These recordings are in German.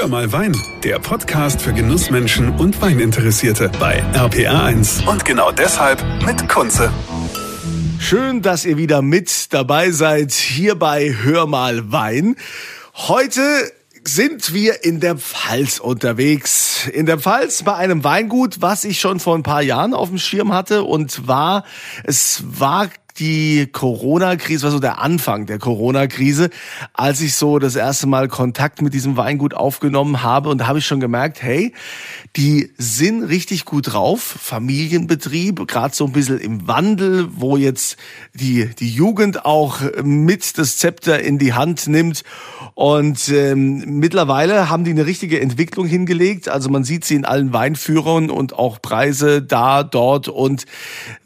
Hör mal Wein, der Podcast für Genussmenschen und Weininteressierte bei RPR1. Und genau deshalb mit Kunze. Schön, dass ihr wieder mit dabei seid hier bei Hör mal Wein. Heute sind wir in der Pfalz unterwegs. In der Pfalz bei einem Weingut, was ich schon vor ein paar Jahren auf dem Schirm hatte und war, es war die Corona-Krise, war so der Anfang der Corona-Krise, als ich so das erste Mal Kontakt mit diesem Weingut aufgenommen habe. Und da habe ich schon gemerkt, hey, die sind richtig gut drauf. Familienbetrieb, gerade so ein bisschen im Wandel, wo jetzt die, die Jugend auch mit das Zepter in die Hand nimmt. Und ähm, mittlerweile haben die eine richtige Entwicklung hingelegt. Also man sieht sie in allen Weinführern und auch Preise da, dort. Und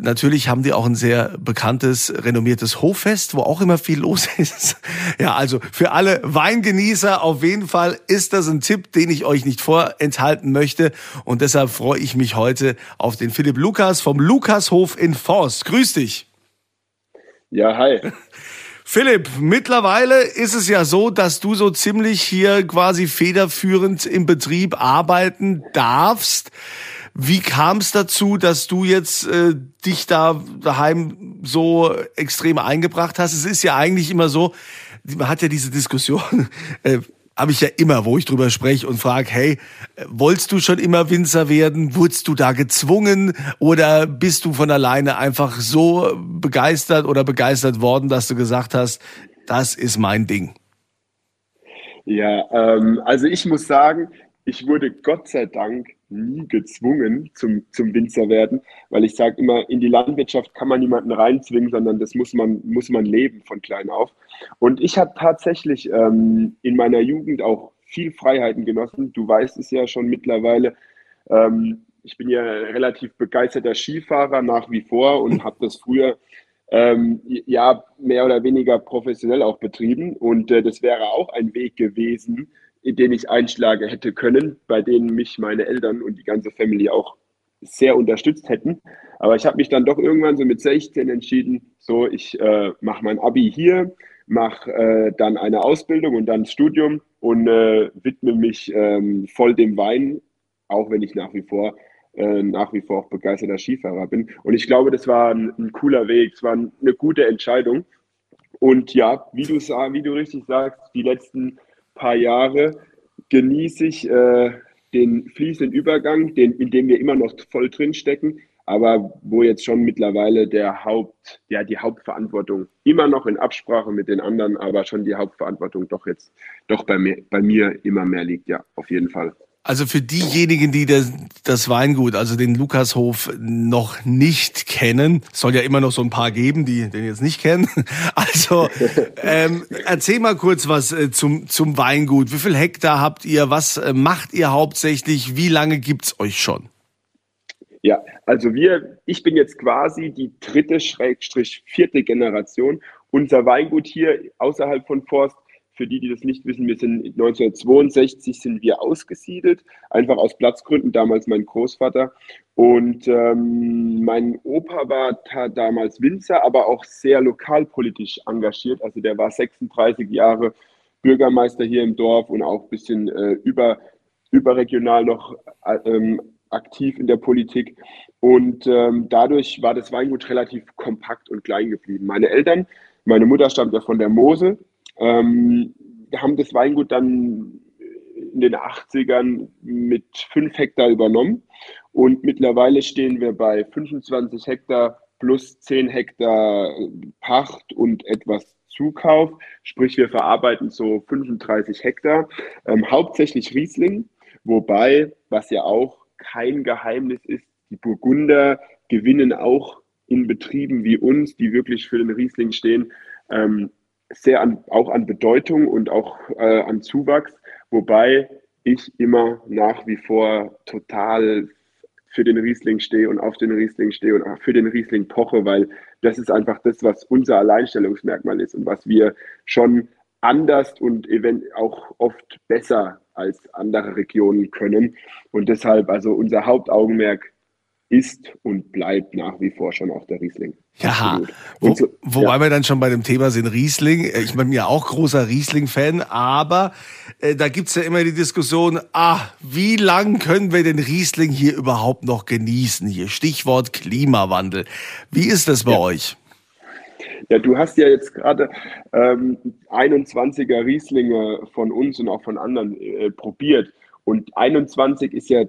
natürlich haben die auch ein sehr bekanntes bekanntes, renommiertes Hoffest, wo auch immer viel los ist. Ja, also für alle Weingenießer auf jeden Fall ist das ein Tipp, den ich euch nicht vorenthalten möchte. Und deshalb freue ich mich heute auf den Philipp Lukas vom Lukashof in Forst. Grüß dich. Ja, hi. Philipp, mittlerweile ist es ja so, dass du so ziemlich hier quasi federführend im Betrieb arbeiten darfst. Wie kam es dazu, dass du jetzt äh, dich da daheim so extrem eingebracht hast? Es ist ja eigentlich immer so, man hat ja diese Diskussion, äh, habe ich ja immer, wo ich drüber spreche und frage, hey, wolltest du schon immer Winzer werden? Wurdest du da gezwungen oder bist du von alleine einfach so begeistert oder begeistert worden, dass du gesagt hast, das ist mein Ding? Ja, ähm, also ich muss sagen, ich wurde Gott sei Dank nie gezwungen zum, zum Winzer werden, weil ich sage immer, in die Landwirtschaft kann man niemanden reinzwingen, sondern das muss man, muss man leben von klein auf. Und ich habe tatsächlich ähm, in meiner Jugend auch viel Freiheiten genossen. Du weißt es ja schon mittlerweile. Ähm, ich bin ja relativ begeisterter Skifahrer nach wie vor und habe das früher ähm, ja mehr oder weniger professionell auch betrieben. Und äh, das wäre auch ein Weg gewesen, in denen ich einschlagen hätte können, bei denen mich meine Eltern und die ganze Family auch sehr unterstützt hätten. Aber ich habe mich dann doch irgendwann so mit 16 entschieden, so ich äh, mache mein Abi hier, mache äh, dann eine Ausbildung und dann Studium und äh, widme mich ähm, voll dem Wein, auch wenn ich nach wie vor äh, nach wie vor auch begeisterter Skifahrer bin. Und ich glaube, das war ein, ein cooler Weg, es war eine gute Entscheidung. Und ja, wie du, wie du richtig sagst, die letzten paar Jahre genieße ich äh, den fließenden Übergang, den, in dem wir immer noch voll drin stecken, aber wo jetzt schon mittlerweile der Haupt, ja, die Hauptverantwortung immer noch in Absprache mit den anderen, aber schon die Hauptverantwortung doch jetzt doch bei mir, bei mir immer mehr liegt, ja, auf jeden Fall. Also für diejenigen, die das, Weingut, also den Lukashof noch nicht kennen, soll ja immer noch so ein paar geben, die den jetzt nicht kennen. Also ähm, erzähl mal kurz was äh, zum, zum Weingut. Wie viel Hektar habt ihr? Was äh, macht ihr hauptsächlich? Wie lange gibt's euch schon? Ja, also wir, ich bin jetzt quasi die dritte, Schrägstrich, vierte Generation. Unser Weingut hier außerhalb von Forst für die, die das nicht wissen, wir sind 1962 sind wir ausgesiedelt, einfach aus Platzgründen, damals mein Großvater. Und ähm, mein Opa war damals Winzer, aber auch sehr lokalpolitisch engagiert. Also der war 36 Jahre Bürgermeister hier im Dorf und auch ein bisschen äh, über, überregional noch äh, ähm, aktiv in der Politik. Und ähm, dadurch war das Weingut relativ kompakt und klein geblieben. Meine Eltern, meine Mutter stammt ja von der Mosel, ähm, haben das Weingut dann in den 80ern mit 5 Hektar übernommen und mittlerweile stehen wir bei 25 Hektar plus 10 Hektar Pacht und etwas Zukauf. Sprich, wir verarbeiten so 35 Hektar, ähm, hauptsächlich Riesling, wobei, was ja auch kein Geheimnis ist, die Burgunder gewinnen auch in Betrieben wie uns, die wirklich für den Riesling stehen, ähm, sehr an, auch an Bedeutung und auch äh, an Zuwachs, wobei ich immer nach wie vor total für den Riesling stehe und auf den Riesling stehe und auch für den Riesling poche, weil das ist einfach das, was unser Alleinstellungsmerkmal ist und was wir schon anders und auch oft besser als andere Regionen können. Und deshalb also unser Hauptaugenmerk ist und bleibt nach wie vor schon auch der Riesling. Ja, wo, so, wobei ja. wir dann schon bei dem Thema sind, Riesling. Ich bin ja auch großer Riesling-Fan, aber äh, da gibt's ja immer die Diskussion, ah, wie lang können wir den Riesling hier überhaupt noch genießen? Hier Stichwort Klimawandel. Wie ist das bei ja. euch? Ja, du hast ja jetzt gerade ähm, 21er Rieslinge von uns und auch von anderen äh, probiert. Und 21 ist ja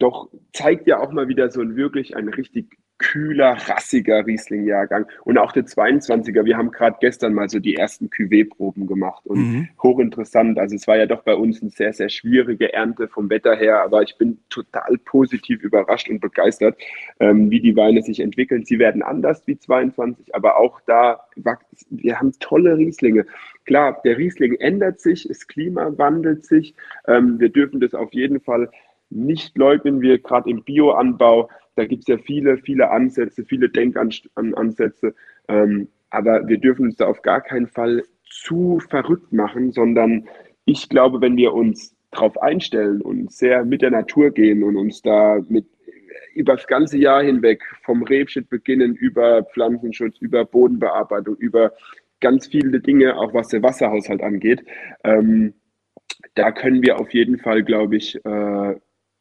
doch, zeigt ja auch mal wieder so ein wirklich ein richtig kühler, rassiger Riesling-Jahrgang. Und auch der 22er, wir haben gerade gestern mal so die ersten Cuvée-Proben gemacht und mhm. hochinteressant. Also es war ja doch bei uns eine sehr, sehr schwierige Ernte vom Wetter her, aber ich bin total positiv überrascht und begeistert, ähm, wie die Weine sich entwickeln. Sie werden anders wie 22, aber auch da, wir haben tolle Rieslinge. Klar, der Riesling ändert sich, das Klima wandelt sich. Ähm, wir dürfen das auf jeden Fall nicht leugnen. Wir gerade im Bioanbau da gibt es ja viele, viele Ansätze, viele Denkansätze. Ähm, aber wir dürfen uns da auf gar keinen Fall zu verrückt machen, sondern ich glaube, wenn wir uns darauf einstellen und sehr mit der Natur gehen und uns da mit über das ganze Jahr hinweg vom Rebschnitt beginnen, über Pflanzenschutz, über Bodenbearbeitung, über ganz viele Dinge, auch was der Wasserhaushalt angeht, ähm, da können wir auf jeden Fall, glaube ich, äh,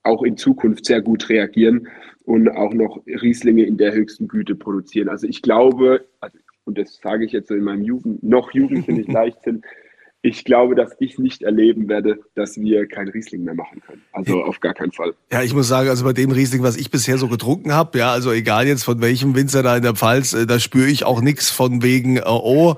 auch in Zukunft sehr gut reagieren und auch noch Rieslinge in der höchsten Güte produzieren. Also ich glaube, also, und das sage ich jetzt so in meinem Jugend, noch jugendlich Leichtsinn, ich glaube, dass ich nicht erleben werde, dass wir kein Riesling mehr machen können. Also auf gar keinen Fall. Ja, ich muss sagen, also bei dem Riesling, was ich bisher so getrunken habe, ja, also egal jetzt von welchem Winzer da in der Pfalz, äh, da spüre ich auch nichts von wegen, äh, oh,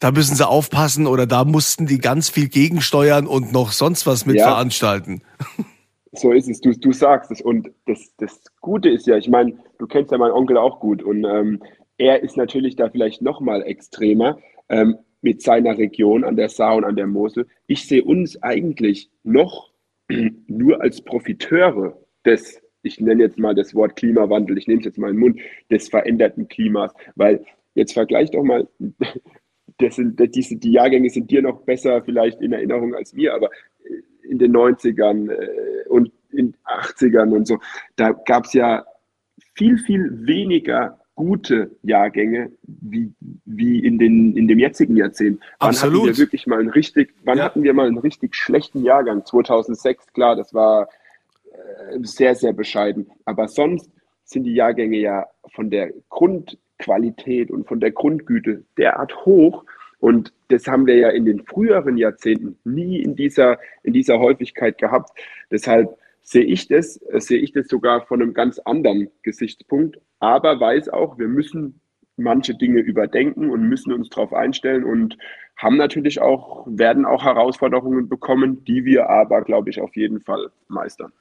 da müssen sie aufpassen oder da mussten die ganz viel gegensteuern und noch sonst was mit ja. veranstalten. So ist es, du, du sagst es. Und das, das Gute ist ja, ich meine, du kennst ja meinen Onkel auch gut und ähm, er ist natürlich da vielleicht noch mal extremer ähm, mit seiner Region an der Saar und an der Mosel. Ich sehe uns eigentlich noch nur als Profiteure des, ich nenne jetzt mal das Wort Klimawandel, ich nehme es jetzt mal in den Mund, des veränderten Klimas, weil jetzt vergleich doch mal, das sind, diese, die Jahrgänge sind dir noch besser vielleicht in Erinnerung als mir, aber in den 90ern äh, und in 80ern und so, da gab es ja viel, viel weniger gute Jahrgänge wie, wie in, den, in dem jetzigen Jahrzehnt. Wann Absolut. hatten wir wirklich mal einen richtig, wann ja. hatten wir mal einen richtig schlechten Jahrgang? 2006, klar, das war äh, sehr, sehr bescheiden. Aber sonst sind die Jahrgänge ja von der Grundqualität und von der Grundgüte derart hoch, und das haben wir ja in den früheren Jahrzehnten nie in dieser, in dieser Häufigkeit gehabt. Deshalb sehe ich das, sehe ich das sogar von einem ganz anderen Gesichtspunkt, aber weiß auch, wir müssen manche Dinge überdenken und müssen uns darauf einstellen und haben natürlich auch, werden auch Herausforderungen bekommen, die wir aber, glaube ich, auf jeden Fall meistern.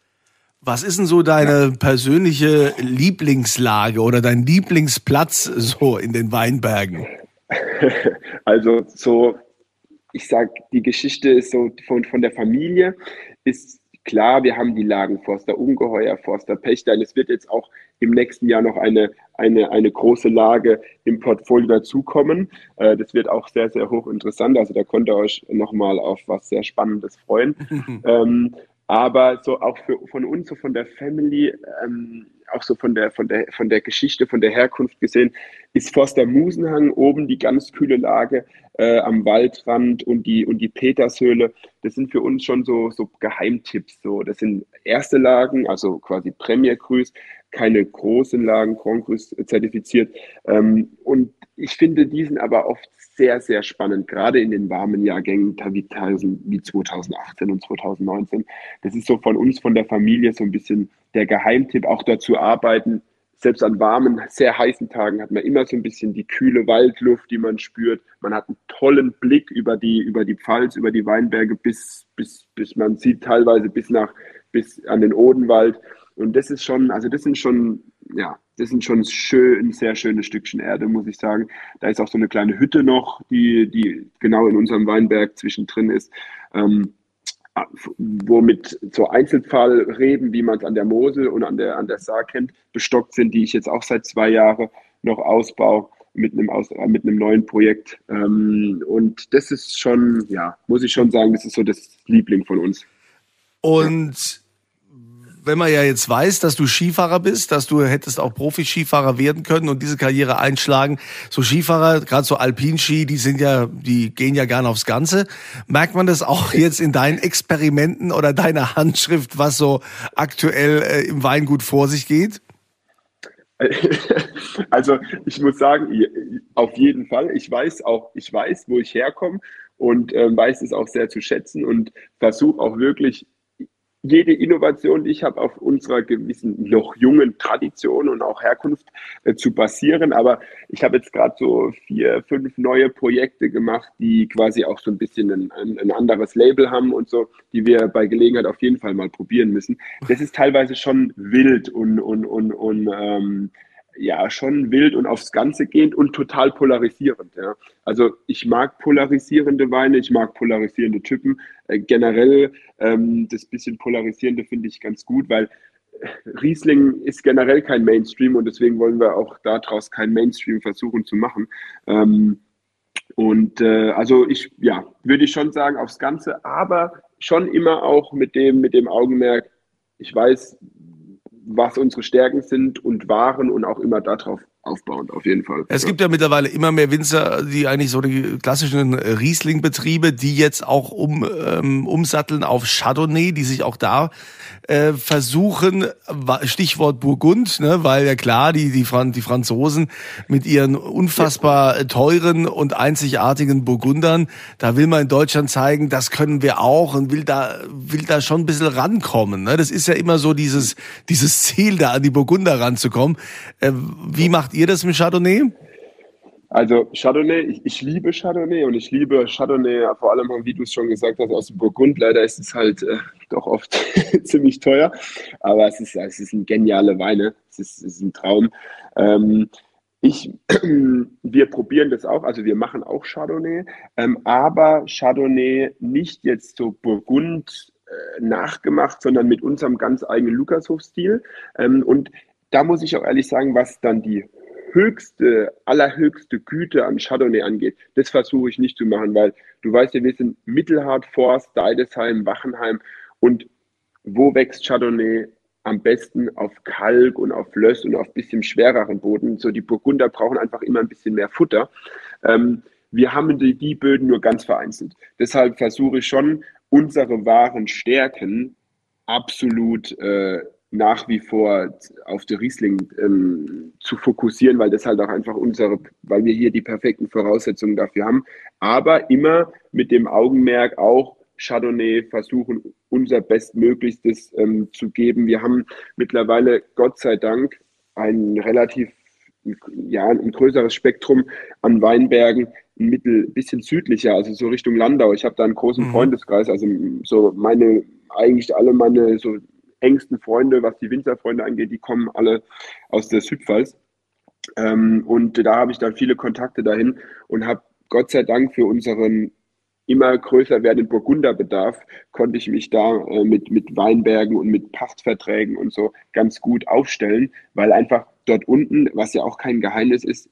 Was ist denn so deine persönliche Lieblingslage oder dein Lieblingsplatz so in den Weinbergen? also so, ich sag, die Geschichte ist so von, von der Familie ist klar, wir haben die Lagen Forster Ungeheuer, Forster Pächter. Und es wird jetzt auch im nächsten Jahr noch eine, eine, eine große Lage im Portfolio dazukommen. Äh, das wird auch sehr, sehr hochinteressant. Also da könnt ihr euch nochmal auf was sehr Spannendes freuen. ähm, aber so auch für, von uns, so von der Family, ähm, auch so von der, von der, von der Geschichte, von der Herkunft gesehen, ist Forster Musenhang oben die ganz kühle Lage äh, am Waldrand und die, und die Petershöhle. Das sind für uns schon so, so Geheimtipps. So. Das sind erste Lagen, also quasi Premier Cruise, keine großen Lagen, Grand zertifiziert. Ähm, und ich finde diesen aber oft sehr, sehr spannend, gerade in den warmen Jahrgängen wie 2018 und 2019. Das ist so von uns, von der Familie so ein bisschen der Geheimtipp, auch dazu arbeiten. Selbst an warmen, sehr heißen Tagen hat man immer so ein bisschen die kühle Waldluft, die man spürt. Man hat einen tollen Blick über die, über die Pfalz, über die Weinberge bis, bis, bis man sieht teilweise bis nach, bis an den Odenwald. Und das ist schon, also das sind schon, ja, das sind schon schön, sehr schönes Stückchen Erde, muss ich sagen. Da ist auch so eine kleine Hütte noch, die, die genau in unserem Weinberg zwischendrin ist. Ähm, womit so Einzelfallreben, wie man es an der Mosel und an der, an der Saar kennt, bestockt sind, die ich jetzt auch seit zwei Jahren noch ausbaue mit einem, Aus, mit einem neuen Projekt. Ähm, und das ist schon, ja, muss ich schon sagen, das ist so das Liebling von uns. Und wenn man ja jetzt weiß, dass du Skifahrer bist, dass du hättest auch Profi-Skifahrer werden können und diese Karriere einschlagen, so Skifahrer, gerade so Alpinski, die sind ja, die gehen ja gerne aufs Ganze. Merkt man das auch jetzt in deinen Experimenten oder deiner Handschrift, was so aktuell äh, im Weingut vor sich geht? Also ich muss sagen, auf jeden Fall. Ich weiß auch, ich weiß, wo ich herkomme und äh, weiß es auch sehr zu schätzen und versuche auch wirklich jede Innovation, die ich habe, auf unserer gewissen noch jungen Tradition und auch Herkunft äh, zu basieren. Aber ich habe jetzt gerade so vier, fünf neue Projekte gemacht, die quasi auch so ein bisschen ein, ein, ein, anderes Label haben und so, die wir bei Gelegenheit auf jeden Fall mal probieren müssen. Das ist teilweise schon wild und, und, und, und ähm, ja schon wild und aufs Ganze gehend und total polarisierend. Ja. Also ich mag polarisierende Weine, ich mag polarisierende Typen. Äh, generell ähm, das bisschen polarisierende finde ich ganz gut, weil äh, Riesling ist generell kein Mainstream und deswegen wollen wir auch daraus kein Mainstream versuchen zu machen. Ähm, und äh, also ich, ja, würde ich schon sagen aufs Ganze, aber schon immer auch mit dem, mit dem Augenmerk, ich weiß, was unsere Stärken sind und waren und auch immer darauf aufbauend, auf jeden Fall. Es gibt ja mittlerweile immer mehr Winzer, die eigentlich so die klassischen Riesling-Betriebe, die jetzt auch um, ähm, umsatteln auf Chardonnay, die sich auch da äh, versuchen, Stichwort Burgund, ne, weil ja klar, die, die, Fran die Franzosen mit ihren unfassbar teuren und einzigartigen Burgundern, da will man in Deutschland zeigen, das können wir auch und will da, will da schon ein bisschen rankommen. Ne? Das ist ja immer so dieses, dieses Ziel, da an die Burgunder ranzukommen. Äh, wie macht ihr das mit Chardonnay? Also Chardonnay, ich, ich, liebe Chardonnay und ich liebe Chardonnay, vor allem, wie du es schon gesagt hast, aus dem Burgund. Leider ist es halt äh, doch oft ziemlich teuer, aber es ist, es ist ein geniale Weine, es ist, es ist ein Traum. Ähm, ich, wir probieren das auch, also wir machen auch Chardonnay, ähm, aber Chardonnay nicht jetzt so Burgund äh, nachgemacht, sondern mit unserem ganz eigenen Lukashof-Stil. Ähm, und da muss ich auch ehrlich sagen, was dann die höchste, allerhöchste Güte an Chardonnay angeht, das versuche ich nicht zu machen, weil du weißt ja, wir sind Mittelhart, Forst, Deidesheim, Wachenheim und wo wächst Chardonnay am besten auf Kalk und auf Löss und auf bisschen schwereren Boden. So die Burgunder brauchen einfach immer ein bisschen mehr Futter. Ähm, wir haben die, die Böden nur ganz vereinzelt. Deshalb versuche ich schon, unsere wahren Stärken absolut äh, nach wie vor auf der Riesling ähm, zu fokussieren, weil das halt auch einfach unsere, weil wir hier die perfekten Voraussetzungen dafür haben. Aber immer mit dem Augenmerk auch Chardonnay versuchen, unser Bestmöglichstes ähm, zu geben. Wir haben mittlerweile, Gott sei Dank, ein relativ, ja, ein größeres Spektrum an Weinbergen, ein Mittel, bisschen südlicher, also so Richtung Landau. Ich habe da einen großen mhm. Freundeskreis, also so meine, eigentlich alle meine so engsten Freunde, was die Winzerfreunde angeht, die kommen alle aus der Südpfalz. Ähm, und da habe ich dann viele Kontakte dahin und habe Gott sei Dank für unseren immer größer werdenden Burgunderbedarf konnte ich mich da äh, mit, mit Weinbergen und mit Pachtverträgen und so ganz gut aufstellen, weil einfach dort unten, was ja auch kein Geheimnis ist,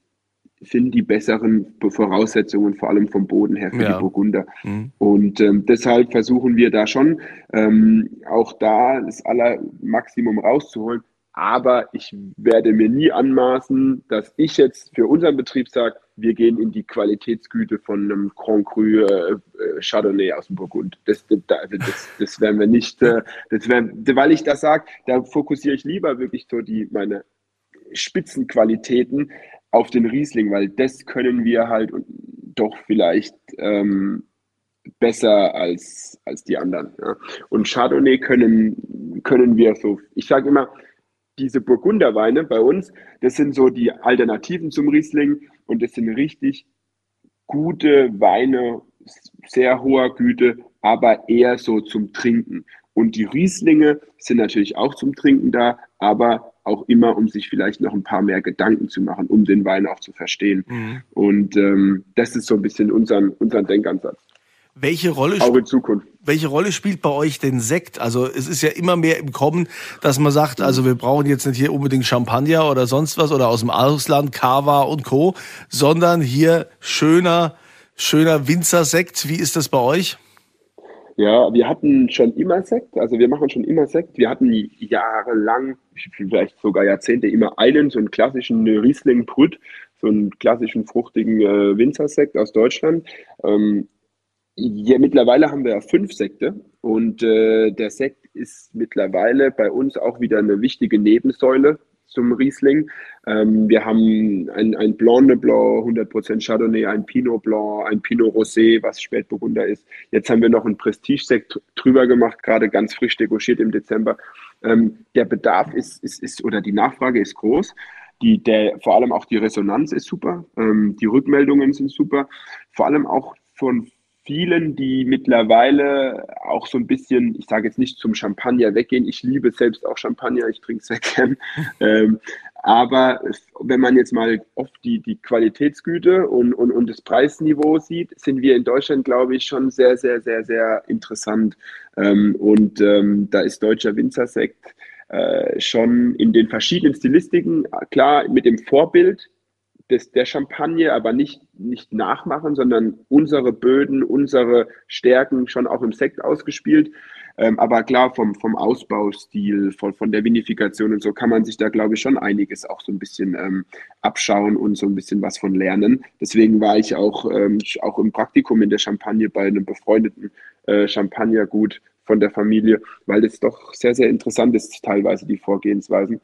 sind die besseren Voraussetzungen, vor allem vom Boden her für ja. die Burgunder. Mhm. Und ähm, deshalb versuchen wir da schon ähm, auch da das Allermaximum rauszuholen. Aber ich werde mir nie anmaßen, dass ich jetzt für unseren Betrieb sage, wir gehen in die Qualitätsgüte von einem Grand Cru äh, äh Chardonnay aus dem Burgund. Das, das, das, das werden wir nicht, äh, das werden, weil ich das sage, da fokussiere ich lieber wirklich so die, meine Spitzenqualitäten auf den Riesling, weil das können wir halt doch vielleicht ähm, besser als, als die anderen. Ja. Und Chardonnay können, können wir so, ich sage immer, diese Burgunderweine bei uns, das sind so die Alternativen zum Riesling und das sind richtig gute Weine, sehr hoher Güte, aber eher so zum Trinken. Und die Rieslinge sind natürlich auch zum Trinken da, aber auch immer, um sich vielleicht noch ein paar mehr Gedanken zu machen, um den Wein auch zu verstehen. Mhm. Und ähm, das ist so ein bisschen unseren, unseren Denkansatz. Welche Rolle, auch in Zukunft. welche Rolle spielt bei euch denn Sekt? Also es ist ja immer mehr im Kommen, dass man sagt, also wir brauchen jetzt nicht hier unbedingt Champagner oder sonst was oder aus dem Ausland, Cava und Co., sondern hier schöner, schöner Winzersekt. Wie ist das bei euch? Ja, wir hatten schon immer Sekt, also wir machen schon immer Sekt. Wir hatten jahrelang, vielleicht sogar Jahrzehnte, immer einen, so einen klassischen Riesling Brüt, so einen klassischen fruchtigen äh, Winzersekt aus Deutschland. Ähm, ja, mittlerweile haben wir fünf Sekte und äh, der Sekt ist mittlerweile bei uns auch wieder eine wichtige Nebensäule zum Riesling. Ähm, wir haben ein, ein Blanc de Blanc, 100% Chardonnay, ein Pinot Blanc, ein Pinot Rosé, was Spätburgunder ist. Jetzt haben wir noch einen Prestige-Sekt drüber gemacht, gerade ganz frisch degorgiert im Dezember. Ähm, der Bedarf ist, ist, ist, oder die Nachfrage ist groß. Die, der, vor allem auch die Resonanz ist super, ähm, die Rückmeldungen sind super, vor allem auch von vielen, die mittlerweile auch so ein bisschen, ich sage jetzt nicht zum Champagner weggehen. Ich liebe selbst auch Champagner, ich trinke sehr gern. ähm, aber wenn man jetzt mal oft die, die Qualitätsgüte und, und, und das Preisniveau sieht, sind wir in Deutschland, glaube ich, schon sehr, sehr, sehr, sehr interessant. Ähm, und ähm, da ist deutscher Winzersekt äh, schon in den verschiedenen Stilistiken, klar mit dem Vorbild des, der Champagne, aber nicht, nicht nachmachen, sondern unsere Böden, unsere Stärken schon auch im Sekt ausgespielt. Ähm, aber klar, vom, vom Ausbaustil, von, von der Vinifikation und so kann man sich da, glaube ich, schon einiges auch so ein bisschen ähm, abschauen und so ein bisschen was von lernen. Deswegen war ich auch, ähm, auch im Praktikum in der Champagne bei einem befreundeten äh, Champagnergut von der Familie, weil das doch sehr, sehr interessant ist, teilweise die Vorgehensweisen.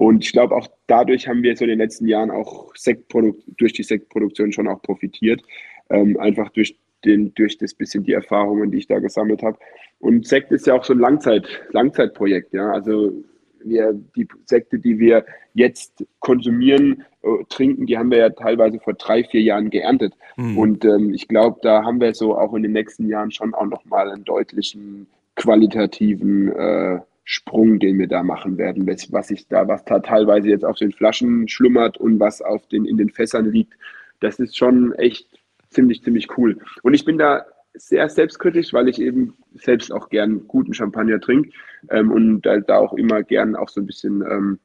Und ich glaube, auch dadurch haben wir so in den letzten Jahren auch Sektprodukt, durch die Sektproduktion schon auch profitiert. Ähm, einfach durch, den, durch das bisschen die Erfahrungen, die ich da gesammelt habe. Und Sekt ist ja auch so ein Langzeit, Langzeitprojekt. Ja? Also wir, die Sekte, die wir jetzt konsumieren, äh, trinken, die haben wir ja teilweise vor drei, vier Jahren geerntet. Mhm. Und ähm, ich glaube, da haben wir so auch in den nächsten Jahren schon auch nochmal einen deutlichen qualitativen äh, Sprung, den wir da machen werden, was ich da, was da teilweise jetzt auf den Flaschen schlummert und was auf den, in den Fässern liegt, das ist schon echt ziemlich, ziemlich cool. Und ich bin da sehr selbstkritisch, weil ich eben selbst auch gern guten Champagner trinke ähm, und da, da, auch immer gern auch so ein bisschen ähm,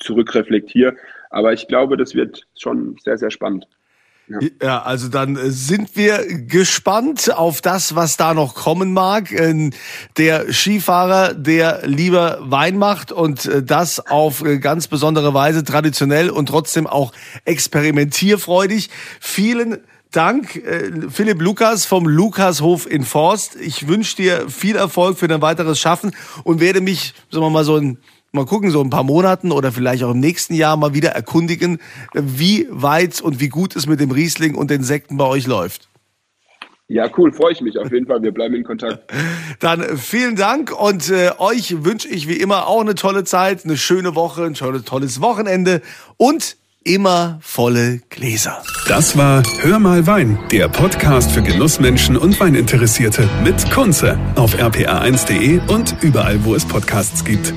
zurückreflektiere. Aber ich glaube, das wird schon sehr, sehr spannend. Ja. ja. also dann äh, sind wir gespannt auf das, was da noch kommen mag. Äh, der Skifahrer, der lieber Wein macht und äh, das auf ganz besondere Weise, traditionell und trotzdem auch experimentierfreudig. Vielen Dank, Philipp Lukas vom Lukashof in Forst. Ich wünsche dir viel Erfolg für dein weiteres Schaffen und werde mich, sagen wir mal, so ein mal gucken, so ein paar Monaten oder vielleicht auch im nächsten Jahr mal wieder erkundigen, wie weit und wie gut es mit dem Riesling und den Sekten bei euch läuft. Ja, cool, freue ich mich auf jeden Fall. Wir bleiben in Kontakt. Dann vielen Dank und äh, euch wünsche ich wie immer auch eine tolle Zeit, eine schöne Woche, ein tolles Wochenende und immer volle Gläser. Das war Hör mal Wein, der Podcast für Genussmenschen und Weininteressierte mit Kunze auf rpa1.de und überall, wo es Podcasts gibt.